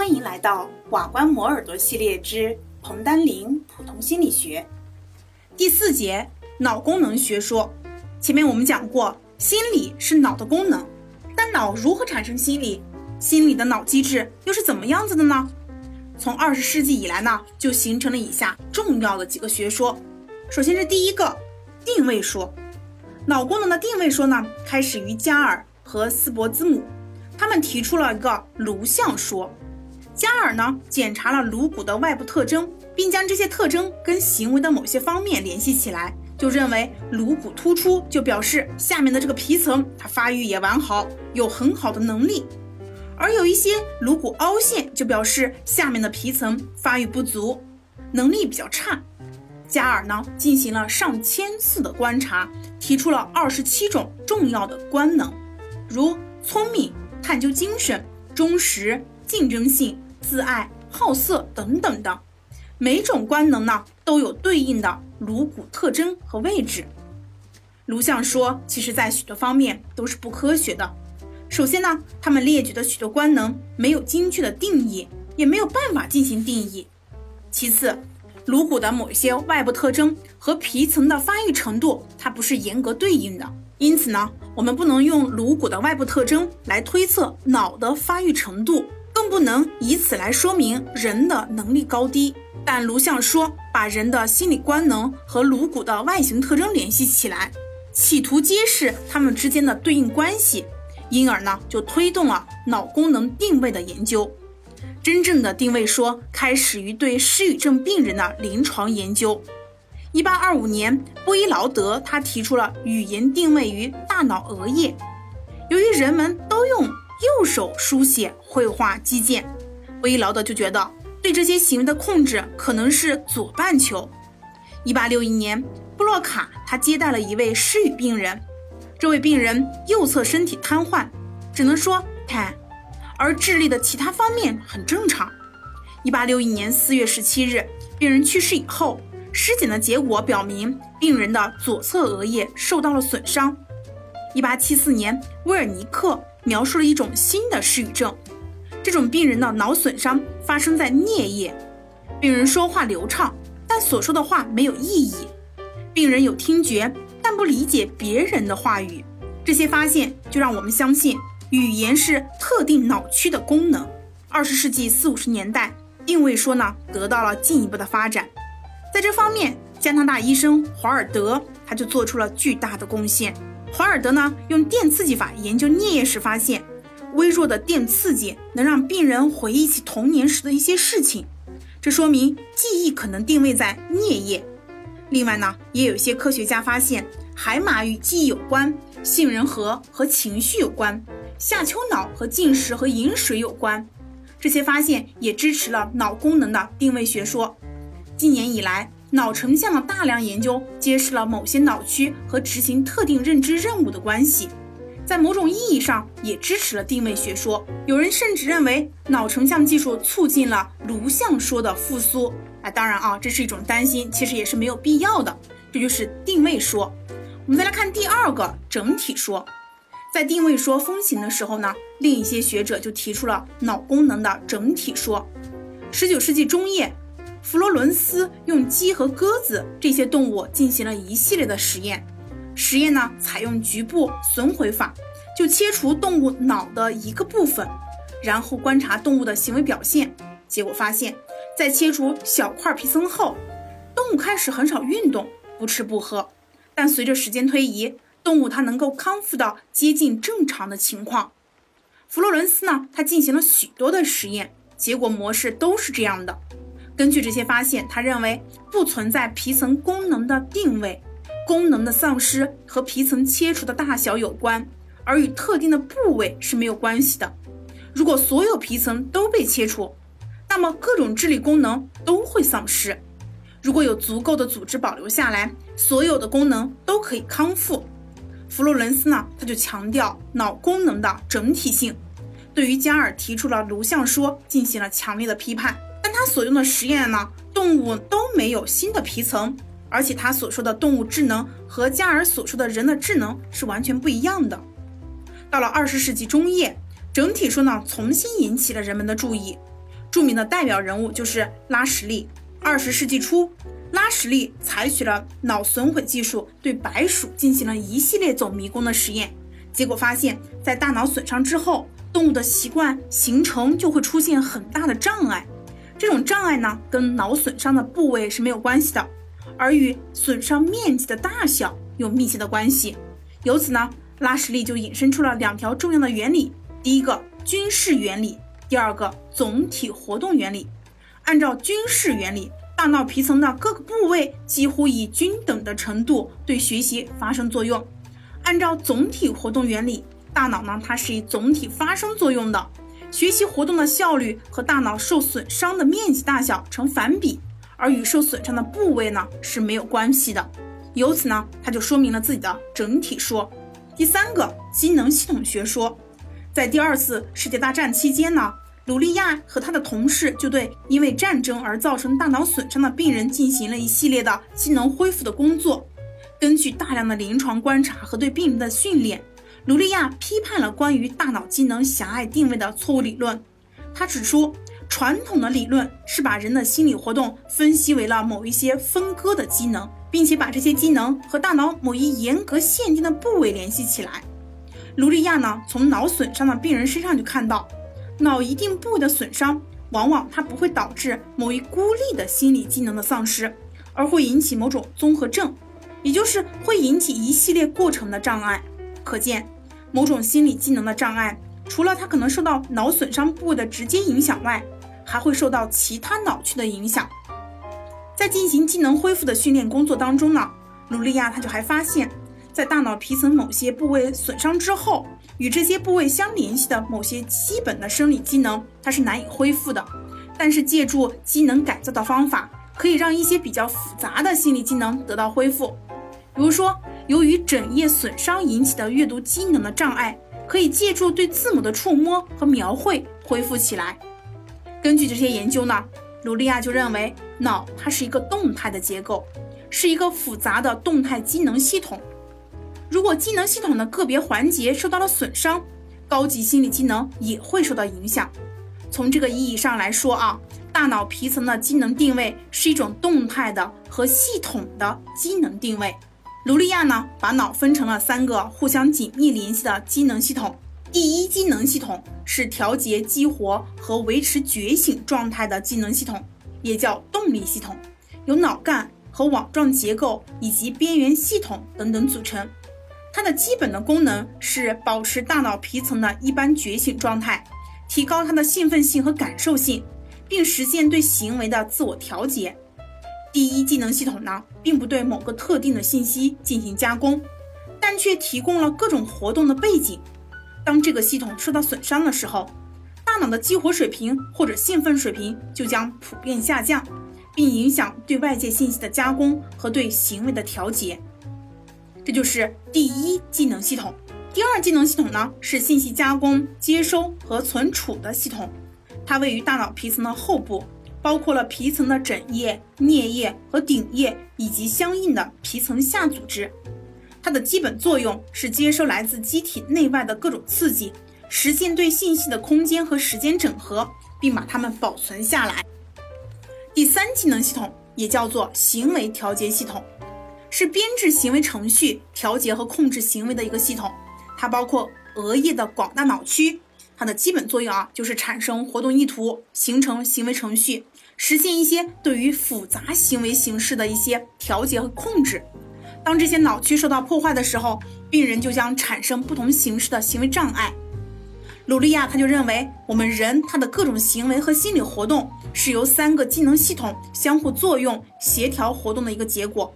欢迎来到瓦官磨耳朵系列之彭丹林普通心理学第四节脑功能学说。前面我们讲过，心理是脑的功能，但脑如何产生心理？心理的脑机制又是怎么样子的呢？从二十世纪以来呢，就形成了以下重要的几个学说。首先是第一个定位说，脑功能的定位说呢，开始于加尔和斯伯兹姆，他们提出了一个颅相说。加尔呢，检查了颅骨的外部特征，并将这些特征跟行为的某些方面联系起来，就认为颅骨突出就表示下面的这个皮层它发育也完好，有很好的能力；而有一些颅骨凹陷，就表示下面的皮层发育不足，能力比较差。加尔呢，进行了上千次的观察，提出了二十七种重要的官能，如聪明、探究精神、忠实、竞争性。自爱、好色等等的，每种官能呢都有对应的颅骨特征和位置。颅相说其实在许多方面都是不科学的。首先呢，他们列举的许多官能没有精确的定义，也没有办法进行定义。其次，颅骨的某些外部特征和皮层的发育程度，它不是严格对应的。因此呢，我们不能用颅骨的外部特征来推测脑的发育程度。不能以此来说明人的能力高低，但颅相说把人的心理官能和颅骨的外形特征联系起来，企图揭示它们之间的对应关系，因而呢就推动了脑功能定位的研究。真正的定位说开始于对失语症病人的临床研究。一八二五年，布伊劳德他提出了语言定位于大脑额叶，由于人们都用。右手书写、绘画、击剑，布伊劳德就觉得对这些行为的控制可能是左半球。一八六一年，布洛卡他接待了一位失语病人，这位病人右侧身体瘫痪，只能说瘫，而智力的其他方面很正常。一八六一年四月十七日，病人去世以后，尸检的结果表明病人的左侧额叶受到了损伤。一八七四年，威尔尼克。描述了一种新的失语症，这种病人的脑损伤发生在颞叶，病人说话流畅，但所说的话没有意义。病人有听觉，但不理解别人的话语。这些发现就让我们相信语言是特定脑区的功能。二十世纪四五十年代，定位说呢得到了进一步的发展，在这方面，加拿大医生华尔德他就做出了巨大的贡献。华尔德呢，用电刺激法研究颞叶时发现，微弱的电刺激能让病人回忆起童年时的一些事情，这说明记忆可能定位在颞叶。另外呢，也有些科学家发现，海马与记忆有关，杏仁核和情绪有关，下丘脑和进食和饮水有关。这些发现也支持了脑功能的定位学说。近年以来。脑成像的大量研究揭示了某些脑区和执行特定认知任务的关系，在某种意义上也支持了定位学说。有人甚至认为脑成像技术促进了颅相说的复苏。啊，当然啊，这是一种担心，其实也是没有必要的。这就是定位说。我们再来看第二个整体说，在定位说风行的时候呢，另一些学者就提出了脑功能的整体说。十九世纪中叶。弗罗伦斯用鸡和鸽子这些动物进行了一系列的实验，实验呢采用局部损毁法，就切除动物脑的一个部分，然后观察动物的行为表现。结果发现，在切除小块皮层后，动物开始很少运动，不吃不喝，但随着时间推移，动物它能够康复到接近正常的情况。弗洛伦斯呢，他进行了许多的实验，结果模式都是这样的。根据这些发现，他认为不存在皮层功能的定位，功能的丧失和皮层切除的大小有关，而与特定的部位是没有关系的。如果所有皮层都被切除，那么各种智力功能都会丧失；如果有足够的组织保留下来，所有的功能都可以康复。弗洛伦斯呢，他就强调脑功能的整体性，对于加尔提出了颅相说进行了强烈的批判。但他所用的实验呢，动物都没有新的皮层，而且他所说的动物智能和加尔所说的人的智能是完全不一样的。到了二十世纪中叶，整体说呢重新引起了人们的注意。著名的代表人物就是拉什利。二十世纪初，拉什利采取了脑损毁技术，对白鼠进行了一系列走迷宫的实验，结果发现，在大脑损伤之后，动物的习惯形成就会出现很大的障碍。这种障碍呢，跟脑损伤的部位是没有关系的，而与损伤面积的大小有密切的关系。由此呢，拉什利就引申出了两条重要的原理：第一个，军事原理；第二个，总体活动原理。按照军事原理，大脑皮层的各个部位几乎以均等的程度对学习发生作用。按照总体活动原理，大脑呢它是以总体发生作用的，学习活动的效率和大脑受损伤的面积大小成反比，而与受损伤的部位呢是没有关系的。由此呢，它就说明了自己的整体说。第三个机能系统学说，在第二次世界大战期间呢。鲁利亚和他的同事就对因为战争而造成大脑损伤的病人进行了一系列的机能恢复的工作。根据大量的临床观察和对病人的训练，卢利亚批判了关于大脑机能狭隘定位的错误理论。他指出，传统的理论是把人的心理活动分析为了某一些分割的机能，并且把这些机能和大脑某一严格限定的部位联系起来。卢利亚呢，从脑损伤的病人身上就看到。脑一定部位的损伤，往往它不会导致某一孤立的心理机能的丧失，而会引起某种综合症，也就是会引起一系列过程的障碍。可见，某种心理机能的障碍，除了它可能受到脑损伤部位的直接影响外，还会受到其他脑区的影响。在进行机能恢复的训练工作当中呢，努利亚他就还发现。在大脑皮层某些部位损伤之后，与这些部位相联系的某些基本的生理机能，它是难以恢复的。但是借助机能改造的方法，可以让一些比较复杂的心理机能得到恢复。比如说，由于枕叶损伤引起的阅读机能的障碍，可以借助对字母的触摸和描绘恢复起来。根据这些研究呢，鲁利亚就认为脑它是一个动态的结构，是一个复杂的动态机能系统。如果机能系统的个别环节受到了损伤，高级心理机能也会受到影响。从这个意义上来说啊，大脑皮层的机能定位是一种动态的和系统的机能定位。卢利亚呢，把脑分成了三个互相紧密联系的机能系统。第一机能系统是调节激活和维持觉醒状态的机能系统，也叫动力系统，由脑干和网状结构以及边缘系统等等组成。它的基本的功能是保持大脑皮层的一般觉醒状态，提高它的兴奋性和感受性，并实现对行为的自我调节。第一技能系统呢，并不对某个特定的信息进行加工，但却提供了各种活动的背景。当这个系统受到损伤的时候，大脑的激活水平或者兴奋水平就将普遍下降，并影响对外界信息的加工和对行为的调节。这就是第一技能系统。第二技能系统呢，是信息加工、接收和存储的系统。它位于大脑皮层的后部，包括了皮层的枕叶、颞叶和顶叶以及相应的皮层下组织。它的基本作用是接收来自机体内外的各种刺激，实现对信息的空间和时间整合，并把它们保存下来。第三技能系统也叫做行为调节系统。是编制行为程序、调节和控制行为的一个系统，它包括额叶的广大脑区。它的基本作用啊，就是产生活动意图，形成行为程序，实现一些对于复杂行为形式的一些调节和控制。当这些脑区受到破坏的时候，病人就将产生不同形式的行为障碍。鲁利亚他就认为，我们人他的各种行为和心理活动是由三个机能系统相互作用、协调活动的一个结果。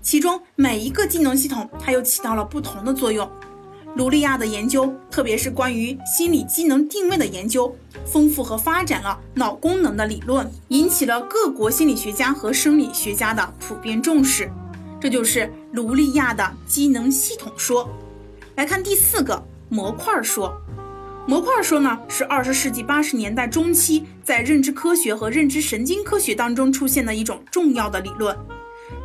其中每一个技能系统，它又起到了不同的作用。卢利亚的研究，特别是关于心理机能定位的研究，丰富和发展了脑功能的理论，引起了各国心理学家和生理学家的普遍重视。这就是卢利亚的机能系统说。来看第四个模块说。模块说呢，是二十世纪八十年代中期在认知科学和认知神经科学当中出现的一种重要的理论。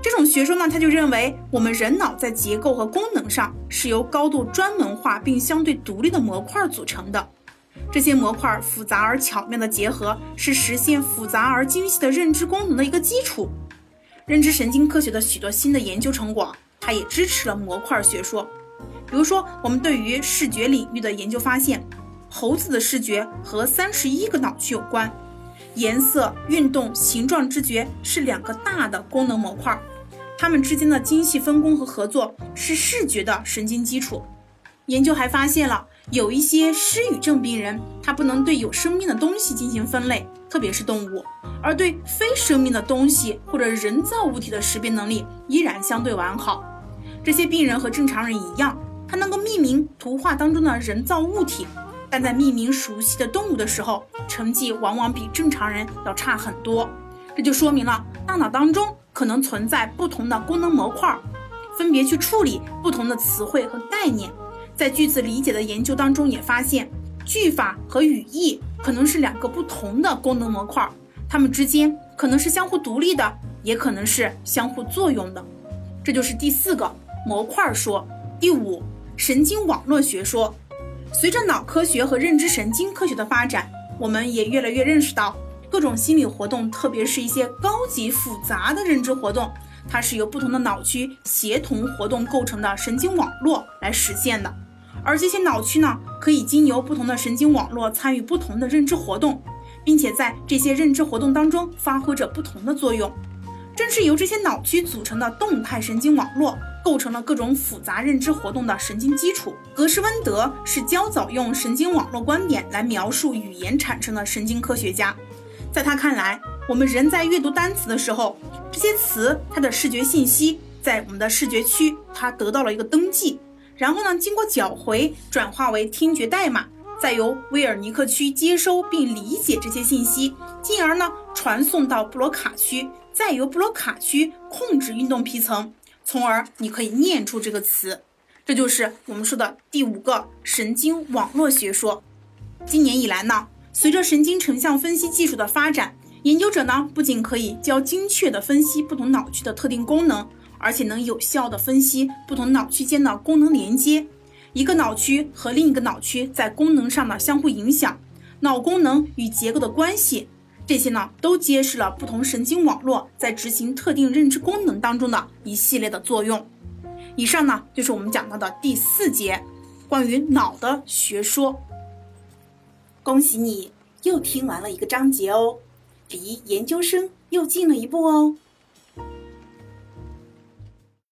这种学说呢，他就认为我们人脑在结构和功能上是由高度专门化并相对独立的模块组成的。这些模块复杂而巧妙的结合，是实现复杂而精细的认知功能的一个基础。认知神经科学的许多新的研究成果，它也支持了模块学说。比如说，我们对于视觉领域的研究发现，猴子的视觉和三十一个脑区有关，颜色、运动、形状知觉是两个大的功能模块，他们之间的精细分工和合作是视觉的神经基础。研究还发现了。有一些失语症病人，他不能对有生命的东西进行分类，特别是动物，而对非生命的东西或者人造物体的识别能力依然相对完好。这些病人和正常人一样，他能够命名图画当中的人造物体，但在命名熟悉的动物的时候，成绩往往比正常人要差很多。这就说明了大脑当中可能存在不同的功能模块，分别去处理不同的词汇和概念。在句子理解的研究当中，也发现句法和语义可能是两个不同的功能模块，它们之间可能是相互独立的，也可能是相互作用的。这就是第四个模块说。第五，神经网络学说。随着脑科学和认知神经科学的发展，我们也越来越认识到，各种心理活动，特别是一些高级复杂的认知活动，它是由不同的脑区协同活动构成的神经网络来实现的。而这些脑区呢，可以经由不同的神经网络参与不同的认知活动，并且在这些认知活动当中发挥着不同的作用。正是由这些脑区组成的动态神经网络，构成了各种复杂认知活动的神经基础。格什温德是较早用神经网络观点来描述语言产生的神经科学家。在他看来，我们人在阅读单词的时候，这些词它的视觉信息在我们的视觉区，它得到了一个登记。然后呢，经过缴回转化为听觉代码，再由威尔尼克区接收并理解这些信息，进而呢传送到布罗卡区，再由布罗卡区控制运动皮层，从而你可以念出这个词。这就是我们说的第五个神经网络学说。今年以来呢，随着神经成像分析技术的发展，研究者呢不仅可以较精确地分析不同脑区的特定功能。而且能有效地分析不同脑区间的功能连接，一个脑区和另一个脑区在功能上的相互影响，脑功能与结构的关系，这些呢都揭示了不同神经网络在执行特定认知功能当中的一系列的作用。以上呢就是我们讲到的第四节关于脑的学说。恭喜你又听完了一个章节哦，离研究生又近了一步哦。